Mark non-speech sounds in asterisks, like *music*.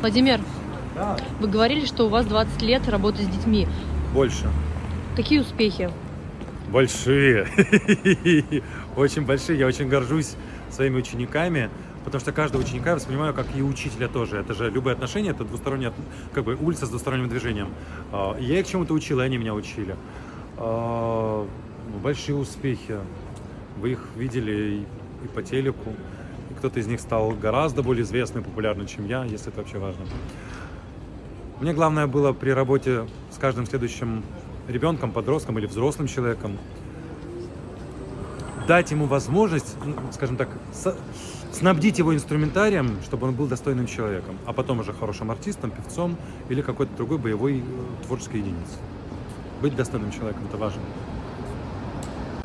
Владимир, Да. вы говорили, что у вас 20 лет работы с детьми. Больше. Какие успехи? Большие. *laughs* Очень большие. Я очень горжусь своими учениками, потому что каждого ученика я воспринимаю как и учителя тоже. Это же любые отношения, это двусторонняя, как бы улица с двусторонним движением. А, Я их чему-то учил, и они меня учили. А, Большие успехи. Вы их видели и и по телеку. Кто-то из них стал гораздо более известным и популярным, чем я, если это вообще важно. Мне главное было при работе с каждым следующим ребенком, подростком или взрослым человеком дать ему возможность, ну, скажем так, снабдить его инструментарием, чтобы он был достойным человеком, а потом уже хорошим артистом, певцом или какой-то другой боевой э, творческой единицей. Быть достойным человеком – это важно.